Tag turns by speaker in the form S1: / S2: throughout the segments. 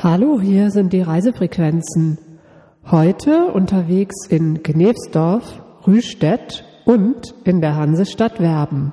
S1: Hallo, hier sind die Reisefrequenzen. Heute unterwegs in Gnevsdorf, Rüstedt und in der Hansestadt Werben.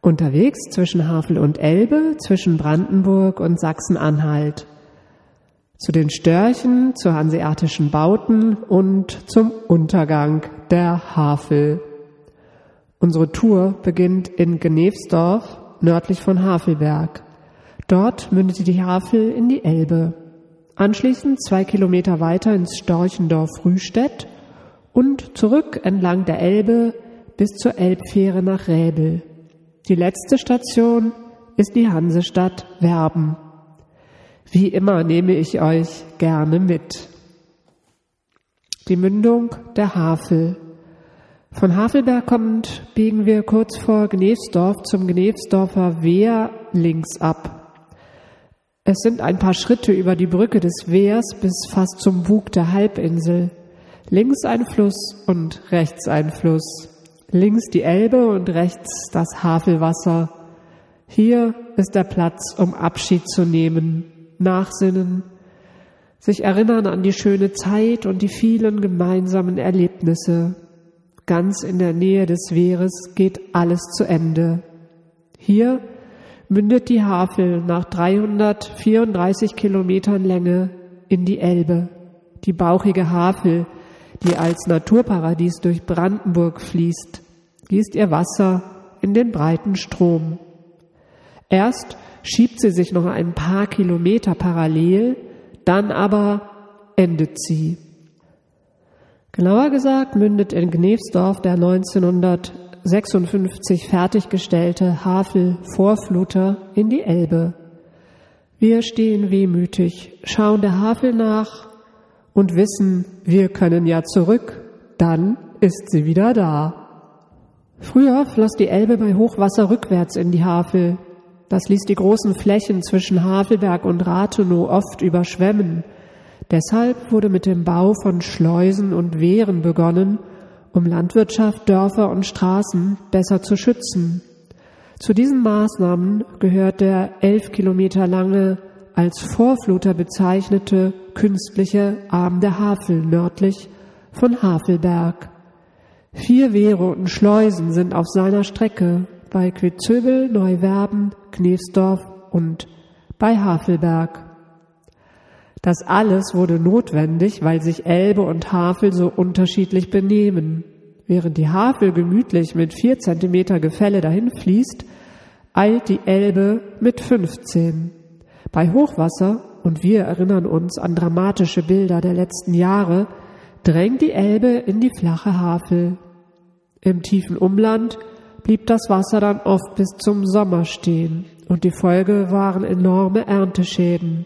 S1: Unterwegs zwischen Havel und Elbe, zwischen Brandenburg und Sachsen-Anhalt. Zu den Störchen, zu hanseatischen Bauten und zum Untergang der Havel. Unsere Tour beginnt in Gnevsdorf, nördlich von Havelberg. Dort mündete die Havel in die Elbe. Anschließend zwei Kilometer weiter ins Storchendorf Rüstedt und zurück entlang der Elbe bis zur Elbfähre nach Räbel. Die letzte Station ist die Hansestadt Werben. Wie immer nehme ich euch gerne mit. Die Mündung der Havel. Von Havelberg kommend biegen wir kurz vor Gnevsdorf zum Gnevsdorfer Wehr links ab. Es sind ein paar Schritte über die Brücke des Wehrs bis fast zum Bug der Halbinsel. Links ein Fluss und rechts ein Fluss. Links die Elbe und rechts das Havelwasser. Hier ist der Platz, um Abschied zu nehmen, nachsinnen, sich erinnern an die schöne Zeit und die vielen gemeinsamen Erlebnisse. Ganz in der Nähe des Wehres geht alles zu Ende. Hier mündet die Havel nach 334 Kilometern Länge in die Elbe. Die bauchige Havel, die als Naturparadies durch Brandenburg fließt, gießt ihr Wasser in den breiten Strom. Erst schiebt sie sich noch ein paar Kilometer parallel, dann aber endet sie. Genauer gesagt mündet in Gnevsdorf der 1900 56 fertiggestellte Havel-Vorfluter in die Elbe. Wir stehen wehmütig, schauen der Havel nach und wissen, wir können ja zurück, dann ist sie wieder da. Früher floss die Elbe bei Hochwasser rückwärts in die Havel. Das ließ die großen Flächen zwischen Havelberg und Rathenow oft überschwemmen. Deshalb wurde mit dem Bau von Schleusen und Wehren begonnen, um Landwirtschaft, Dörfer und Straßen besser zu schützen. Zu diesen Maßnahmen gehört der elf Kilometer lange als Vorfluter bezeichnete künstliche Arm der Havel nördlich von Havelberg. Vier Wehre und Schleusen sind auf seiner Strecke bei Quitzöbel, Neuwerben, Knefsdorf und bei Havelberg. Das alles wurde notwendig, weil sich Elbe und Havel so unterschiedlich benehmen. Während die Havel gemütlich mit vier Zentimeter Gefälle dahin fließt, eilt die Elbe mit 15. Bei Hochwasser, und wir erinnern uns an dramatische Bilder der letzten Jahre, drängt die Elbe in die flache Havel. Im tiefen Umland blieb das Wasser dann oft bis zum Sommer stehen, und die Folge waren enorme Ernteschäden.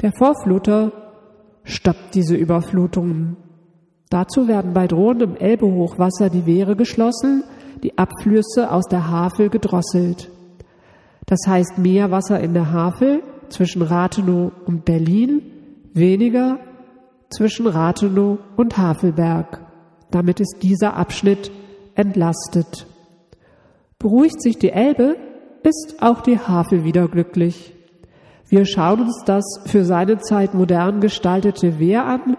S1: Der Vorfluter stoppt diese Überflutungen. Dazu werden bei drohendem Elbehochwasser die Wehre geschlossen, die Abflüsse aus der Havel gedrosselt. Das heißt mehr Wasser in der Havel zwischen Rathenow und Berlin, weniger zwischen Rathenow und Havelberg. Damit ist dieser Abschnitt entlastet. Beruhigt sich die Elbe, ist auch die Havel wieder glücklich. Wir schauen uns das für seine Zeit modern gestaltete Wehr an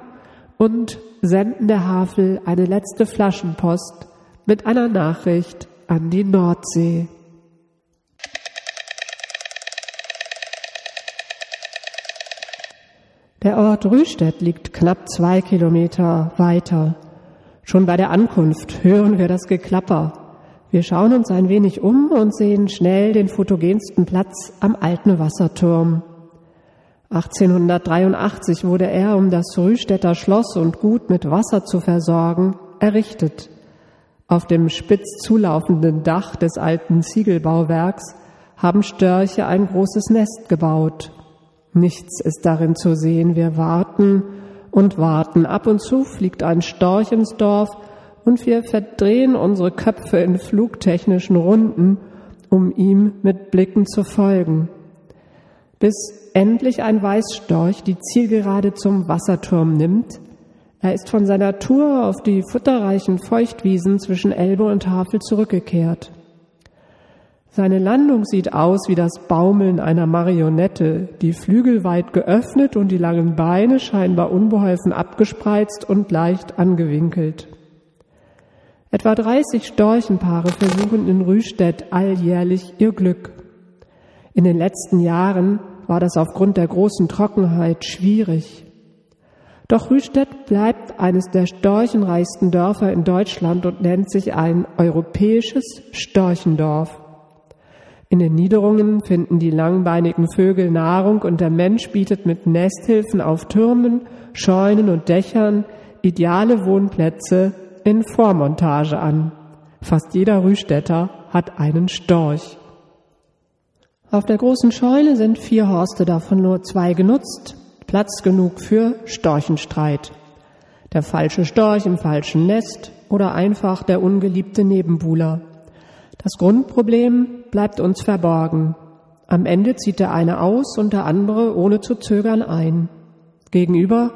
S1: und senden der Havel eine letzte Flaschenpost mit einer Nachricht an die Nordsee. Der Ort Rüstedt liegt knapp zwei Kilometer weiter. Schon bei der Ankunft hören wir das Geklapper. Wir schauen uns ein wenig um und sehen schnell den fotogensten Platz am alten Wasserturm. 1883 wurde er, um das Rühstädter Schloss und Gut mit Wasser zu versorgen, errichtet. Auf dem spitz zulaufenden Dach des alten Ziegelbauwerks haben Störche ein großes Nest gebaut. Nichts ist darin zu sehen. Wir warten und warten. Ab und zu fliegt ein Storch ins Dorf und wir verdrehen unsere Köpfe in flugtechnischen Runden, um ihm mit Blicken zu folgen. Bis endlich ein Weißstorch die Zielgerade zum Wasserturm nimmt. Er ist von seiner Tour auf die futterreichen Feuchtwiesen zwischen Elbe und Havel zurückgekehrt. Seine Landung sieht aus wie das Baumeln einer Marionette, die Flügel weit geöffnet und die langen Beine scheinbar unbeholfen abgespreizt und leicht angewinkelt. Etwa 30 Storchenpaare versuchen in Rüstedt alljährlich ihr Glück. In den letzten Jahren war das aufgrund der großen Trockenheit schwierig. Doch Rüstedt bleibt eines der storchenreichsten Dörfer in Deutschland und nennt sich ein europäisches Storchendorf. In den Niederungen finden die langbeinigen Vögel Nahrung und der Mensch bietet mit Nesthilfen auf Türmen, Scheunen und Dächern ideale Wohnplätze in Vormontage an. Fast jeder Rühstädter hat einen Storch. Auf der großen Scheune sind vier Horste, davon nur zwei genutzt. Platz genug für Storchenstreit. Der falsche Storch im falschen Nest oder einfach der ungeliebte Nebenbuhler. Das Grundproblem bleibt uns verborgen. Am Ende zieht der eine aus und der andere ohne zu zögern ein. Gegenüber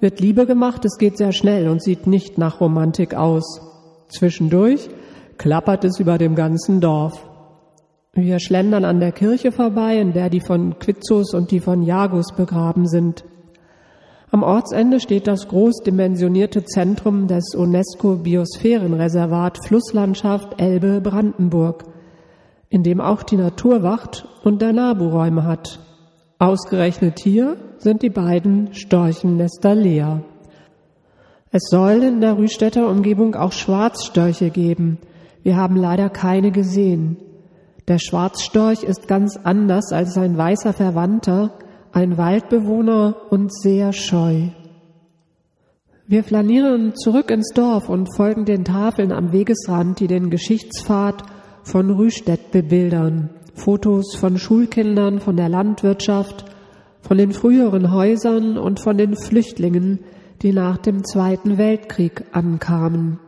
S1: wird Liebe gemacht, es geht sehr schnell und sieht nicht nach Romantik aus. Zwischendurch klappert es über dem ganzen Dorf. Wir schlendern an der Kirche vorbei, in der die von Quizzos und die von Jagus begraben sind. Am Ortsende steht das großdimensionierte Zentrum des UNESCO-Biosphärenreservat Flusslandschaft Elbe-Brandenburg, in dem auch die Naturwacht und der NABU Räume hat. Ausgerechnet hier sind die beiden Storchennester leer. Es soll in der Rühstädter Umgebung auch Schwarzstörche geben. Wir haben leider keine gesehen. Der Schwarzstorch ist ganz anders als sein weißer Verwandter, ein Waldbewohner und sehr scheu. Wir flanieren zurück ins Dorf und folgen den Tafeln am Wegesrand, die den Geschichtspfad von Rühstedt bebildern. Fotos von Schulkindern, von der Landwirtschaft, von den früheren Häusern und von den Flüchtlingen, die nach dem Zweiten Weltkrieg ankamen.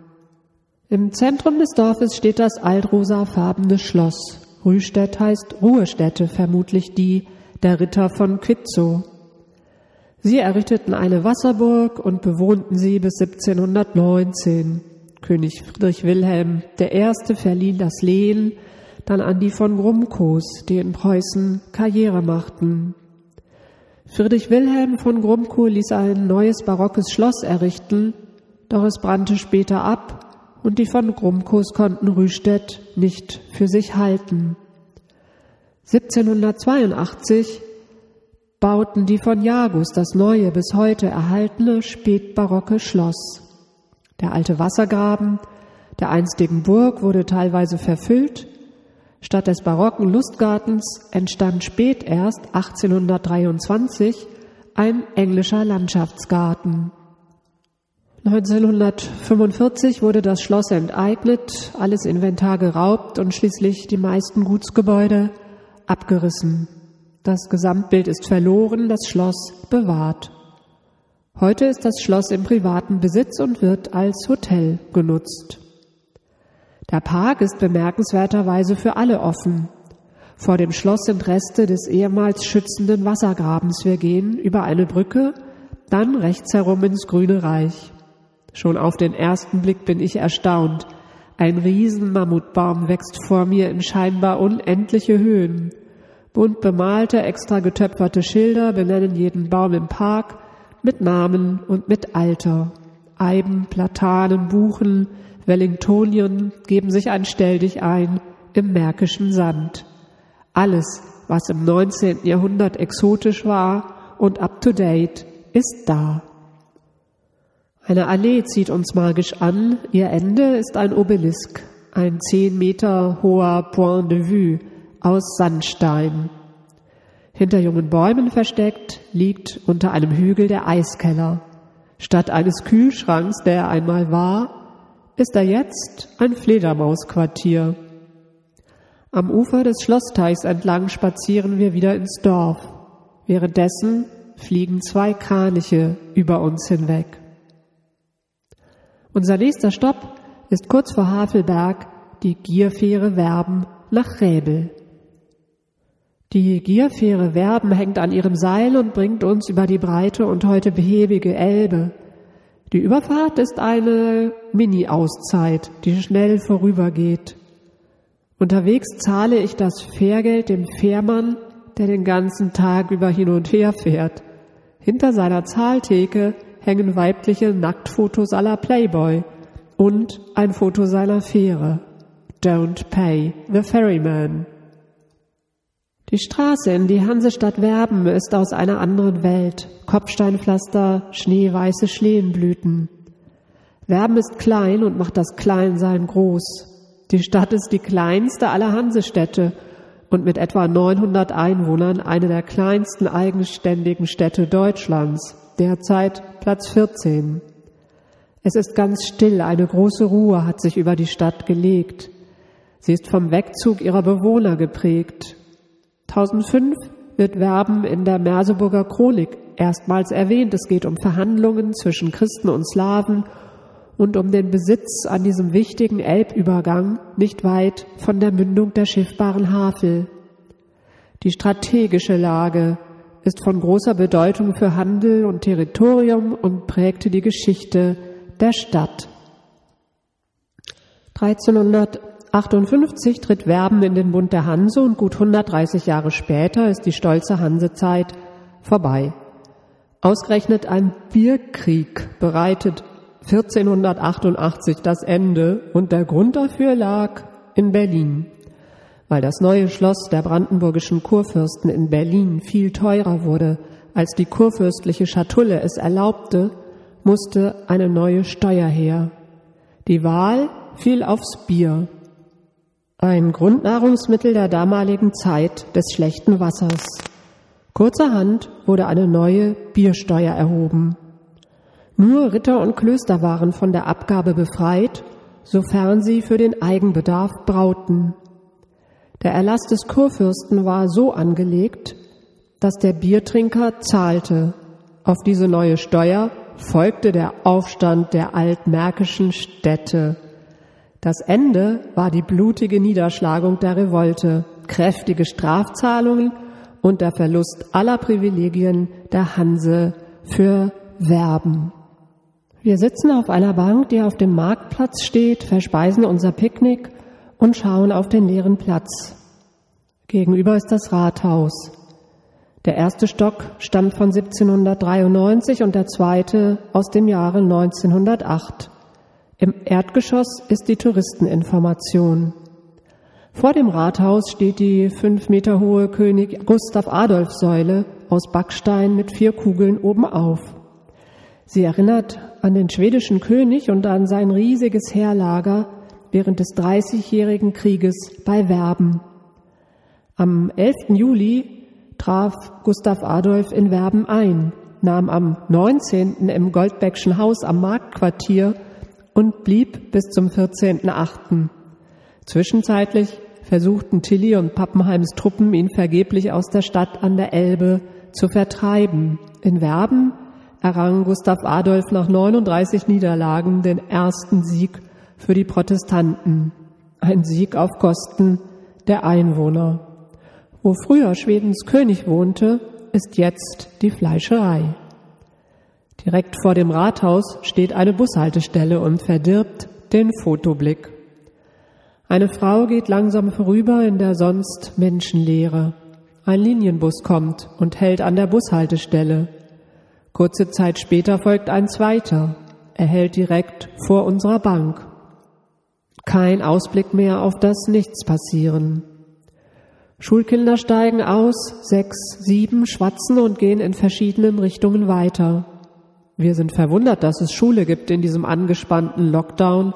S1: Im Zentrum des Dorfes steht das altrosafarbene Schloss. Rühstedt heißt Ruhestätte, vermutlich die, der Ritter von Quitzow. Sie errichteten eine Wasserburg und bewohnten sie bis 1719. König Friedrich Wilhelm I. verlieh das Lehen dann an die von Grumkos, die in Preußen Karriere machten. Friedrich Wilhelm von Grumkow ließ ein neues barockes Schloss errichten, doch es brannte später ab und die von Grumkos konnten Rüstedt nicht für sich halten. 1782 bauten die von Jagus das neue, bis heute erhaltene spätbarocke Schloss. Der alte Wassergraben der einstigen Burg wurde teilweise verfüllt. Statt des barocken Lustgartens entstand spät erst 1823 ein englischer Landschaftsgarten. 1945 wurde das Schloss enteignet, alles Inventar geraubt und schließlich die meisten Gutsgebäude abgerissen. Das Gesamtbild ist verloren, das Schloss bewahrt. Heute ist das Schloss im privaten Besitz und wird als Hotel genutzt. Der Park ist bemerkenswerterweise für alle offen. Vor dem Schloss sind Reste des ehemals schützenden Wassergrabens. Wir gehen über eine Brücke, dann rechts herum ins Grüne Reich. Schon auf den ersten Blick bin ich erstaunt. Ein Riesenmammutbaum wächst vor mir in scheinbar unendliche Höhen. Bunt bemalte, extra getöpferte Schilder benennen jeden Baum im Park mit Namen und mit Alter. Eiben, Platanen, Buchen, Wellingtonien geben sich ein Stelldich ein im märkischen Sand. Alles, was im 19. Jahrhundert exotisch war und up to date, ist da. Eine Allee zieht uns magisch an, ihr Ende ist ein Obelisk, ein zehn Meter hoher Point de Vue, aus Sandstein. Hinter jungen Bäumen versteckt liegt unter einem Hügel der Eiskeller. Statt eines Kühlschranks, der er einmal war, ist er jetzt ein Fledermausquartier. Am Ufer des Schlossteichs entlang spazieren wir wieder ins Dorf. Währenddessen fliegen zwei Kraniche über uns hinweg. Unser nächster Stopp ist kurz vor Havelberg die Gierfähre Werben nach Räbel. Die Gierfähre Werben hängt an ihrem Seil und bringt uns über die breite und heute behäbige Elbe. Die Überfahrt ist eine Mini-Auszeit, die schnell vorübergeht. Unterwegs zahle ich das Fährgeld dem Fährmann, der den ganzen Tag über hin und her fährt. Hinter seiner Zahltheke hängen weibliche Nacktfotos aller Playboy und ein Foto seiner Fähre. Don't pay the ferryman. Die Straße in die Hansestadt Werben ist aus einer anderen Welt. Kopfsteinpflaster, schneeweiße Schlehenblüten. Werben ist klein und macht das Kleinsein groß. Die Stadt ist die kleinste aller Hansestädte und mit etwa 900 Einwohnern eine der kleinsten eigenständigen Städte Deutschlands, derzeit Platz 14. Es ist ganz still, eine große Ruhe hat sich über die Stadt gelegt. Sie ist vom Wegzug ihrer Bewohner geprägt. 1005 wird Werben in der Merseburger Chronik erstmals erwähnt. Es geht um Verhandlungen zwischen Christen und Slawen und um den Besitz an diesem wichtigen Elbübergang nicht weit von der Mündung der schiffbaren Havel. Die strategische Lage ist von großer Bedeutung für Handel und Territorium und prägte die Geschichte der Stadt. 1300 58 tritt Werben in den Bund der Hanse und gut 130 Jahre später ist die stolze Hansezeit vorbei. Ausgerechnet ein Bierkrieg bereitet 1488 das Ende und der Grund dafür lag in Berlin. Weil das neue Schloss der brandenburgischen Kurfürsten in Berlin viel teurer wurde, als die kurfürstliche Schatulle es erlaubte, musste eine neue Steuer her. Die Wahl fiel aufs Bier ein Grundnahrungsmittel der damaligen Zeit des schlechten Wassers. Kurzerhand wurde eine neue Biersteuer erhoben. Nur Ritter und Klöster waren von der Abgabe befreit, sofern sie für den Eigenbedarf brauten. Der Erlass des Kurfürsten war so angelegt, dass der Biertrinker zahlte. Auf diese neue Steuer folgte der Aufstand der altmärkischen Städte. Das Ende war die blutige Niederschlagung der Revolte, kräftige Strafzahlungen und der Verlust aller Privilegien der Hanse für Werben. Wir sitzen auf einer Bank, die auf dem Marktplatz steht, verspeisen unser Picknick und schauen auf den leeren Platz. Gegenüber ist das Rathaus. Der erste Stock stammt von 1793 und der zweite aus dem Jahre 1908. Im Erdgeschoss ist die Touristeninformation. Vor dem Rathaus steht die fünf Meter hohe König Gustav Adolf Säule aus Backstein mit vier Kugeln obenauf. Sie erinnert an den schwedischen König und an sein riesiges Heerlager während des Dreißigjährigen Krieges bei Werben. Am 11. Juli traf Gustav Adolf in Werben ein, nahm am 19. im Goldbeckschen Haus am Marktquartier und blieb bis zum 14.8. Zwischenzeitlich versuchten Tilly und Pappenheims Truppen, ihn vergeblich aus der Stadt an der Elbe zu vertreiben. In Werben errang Gustav Adolf nach 39 Niederlagen den ersten Sieg für die Protestanten. Ein Sieg auf Kosten der Einwohner. Wo früher Schwedens König wohnte, ist jetzt die Fleischerei. Direkt vor dem Rathaus steht eine Bushaltestelle und verdirbt den Fotoblick. Eine Frau geht langsam vorüber in der sonst Menschenleere. Ein Linienbus kommt und hält an der Bushaltestelle. Kurze Zeit später folgt ein zweiter. Er hält direkt vor unserer Bank. Kein Ausblick mehr auf das Nichts passieren. Schulkinder steigen aus, sechs, sieben, schwatzen und gehen in verschiedenen Richtungen weiter. Wir sind verwundert, dass es Schule gibt in diesem angespannten Lockdown.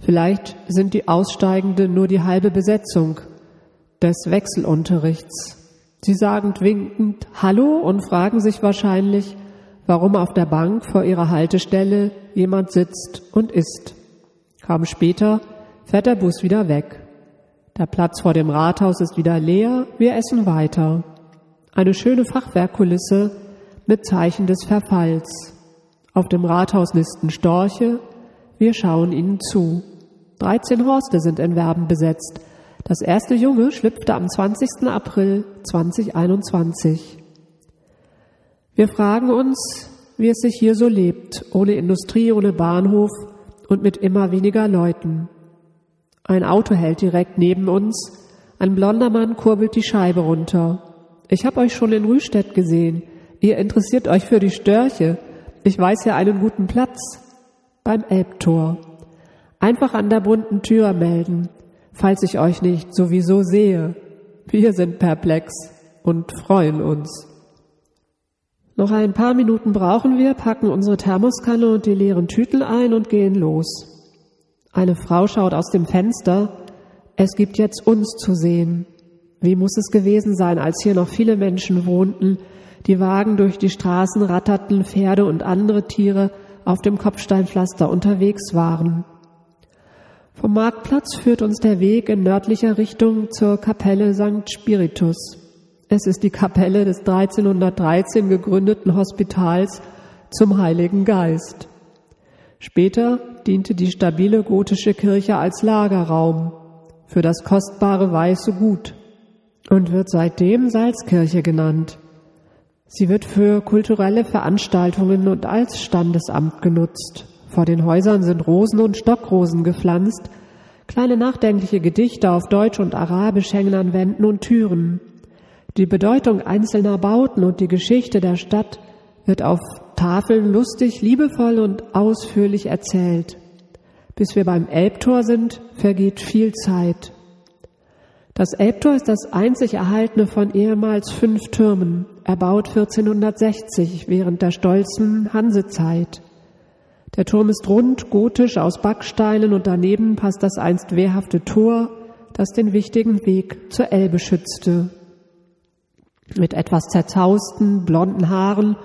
S1: Vielleicht sind die Aussteigenden nur die halbe Besetzung des Wechselunterrichts. Sie sagen winkend Hallo und fragen sich wahrscheinlich, warum auf der Bank vor ihrer Haltestelle jemand sitzt und isst. Kaum später fährt der Bus wieder weg. Der Platz vor dem Rathaus ist wieder leer, wir essen weiter. Eine schöne Fachwerkkulisse mit Zeichen des Verfalls. Auf dem Rathaus nisten Storche, wir schauen ihnen zu. 13 Horste sind in Werben besetzt. Das erste Junge schlüpfte am 20. April 2021. Wir fragen uns, wie es sich hier so lebt, ohne Industrie, ohne Bahnhof und mit immer weniger Leuten. Ein Auto hält direkt neben uns. Ein blonder Mann kurbelt die Scheibe runter. Ich hab euch schon in Rüstedt gesehen. Ihr interessiert euch für die Störche. Ich weiß ja einen guten Platz. Beim Elbtor. Einfach an der bunten Tür melden, falls ich euch nicht sowieso sehe. Wir sind perplex und freuen uns. Noch ein paar Minuten brauchen wir, packen unsere Thermoskanne und die leeren Tüten ein und gehen los. Eine Frau schaut aus dem Fenster. Es gibt jetzt uns zu sehen. Wie muss es gewesen sein, als hier noch viele Menschen wohnten, die Wagen durch die Straßen ratterten, Pferde und andere Tiere auf dem Kopfsteinpflaster unterwegs waren. Vom Marktplatz führt uns der Weg in nördlicher Richtung zur Kapelle St. Spiritus. Es ist die Kapelle des 1313 gegründeten Hospitals zum Heiligen Geist. Später diente die stabile gotische Kirche als Lagerraum für das kostbare weiße Gut und wird seitdem Salzkirche genannt. Sie wird für kulturelle Veranstaltungen und als Standesamt genutzt. Vor den Häusern sind Rosen und Stockrosen gepflanzt, kleine nachdenkliche Gedichte auf Deutsch und Arabisch hängen an Wänden und Türen. Die Bedeutung einzelner Bauten und die Geschichte der Stadt wird auf Tafeln lustig, liebevoll und ausführlich erzählt. Bis wir beim Elbtor sind, vergeht viel Zeit. Das Elbtor ist das einzig erhaltene von ehemals fünf Türmen, erbaut 1460 während der stolzen Hansezeit. Der Turm ist rund, gotisch aus Backsteinen und daneben passt das einst wehrhafte Tor, das den wichtigen Weg zur Elbe schützte mit etwas zerzausten, blonden Haaren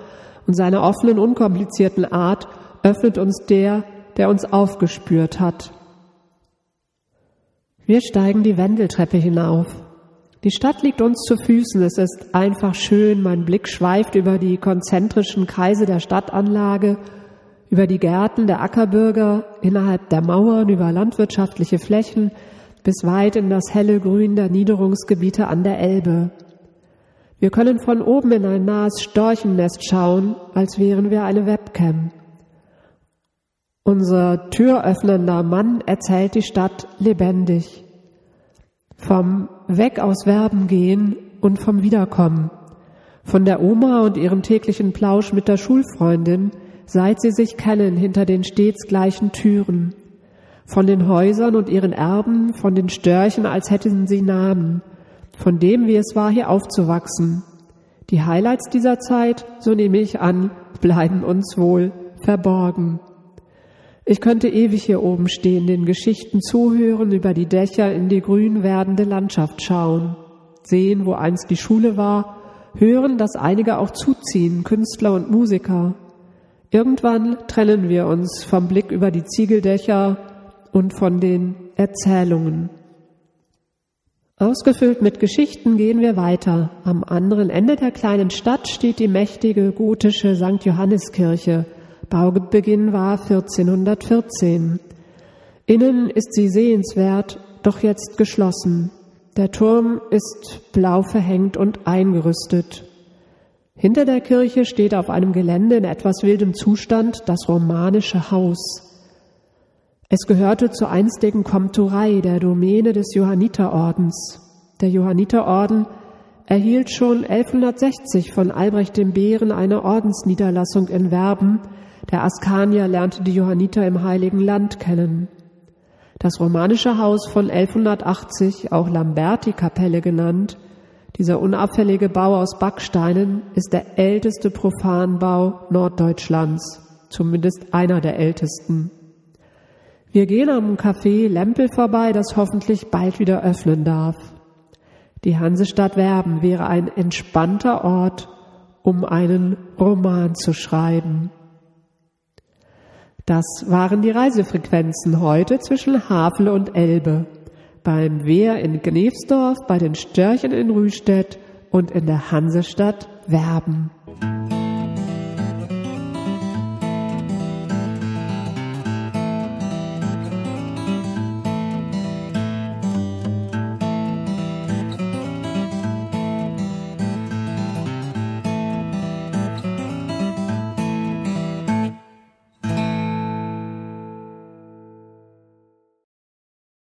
S1: und seiner offenen, unkomplizierten Art öffnet uns der, der uns aufgespürt hat. Wir steigen die Wendeltreppe hinauf. Die Stadt liegt uns zu Füßen. Es ist einfach schön. Mein Blick schweift über die konzentrischen Kreise der Stadtanlage, über die Gärten der Ackerbürger, innerhalb der Mauern, über landwirtschaftliche Flächen, bis weit in das helle Grün der Niederungsgebiete an der Elbe. Wir können von oben in ein nahes Storchennest schauen, als wären wir eine Webcam. Unser türöffnender Mann erzählt die Stadt lebendig. Vom Weg aus Werben gehen und vom Wiederkommen. Von der Oma und ihrem täglichen Plausch mit der Schulfreundin, seit sie sich kennen hinter den stets gleichen Türen. Von den Häusern und ihren Erben, von den Störchen, als hätten sie Namen von dem, wie es war, hier aufzuwachsen. Die Highlights dieser Zeit, so nehme ich an, bleiben uns wohl verborgen. Ich könnte ewig hier oben stehen, den Geschichten zuhören, über die Dächer in die grün werdende Landschaft schauen, sehen, wo einst die Schule war, hören, dass einige auch zuziehen, Künstler und Musiker. Irgendwann trennen wir uns vom Blick über die Ziegeldächer und von den Erzählungen. Ausgefüllt mit Geschichten gehen wir weiter. Am anderen Ende der kleinen Stadt steht die mächtige gotische St. Johanneskirche. Baubeginn war 1414. Innen ist sie sehenswert, doch jetzt geschlossen. Der Turm ist blau verhängt und eingerüstet. Hinter der Kirche steht auf einem Gelände in etwas wildem Zustand das romanische Haus. Es gehörte zur einstigen Komturei der Domäne des Johanniterordens. Der Johanniterorden erhielt schon 1160 von Albrecht dem Bären eine Ordensniederlassung in Werben. Der Askanier lernte die Johanniter im Heiligen Land kennen. Das romanische Haus von 1180, auch Lamberti-Kapelle genannt, dieser unauffällige Bau aus Backsteinen ist der älteste Profanbau Norddeutschlands, zumindest einer der ältesten. Wir gehen am Café Lempel vorbei, das hoffentlich bald wieder öffnen darf. Die Hansestadt Werben wäre ein entspannter Ort, um einen Roman zu schreiben. Das waren die Reisefrequenzen heute zwischen Havel und Elbe, beim Wehr in Gnevsdorf, bei den Störchen in Rüstedt und in der Hansestadt Werben.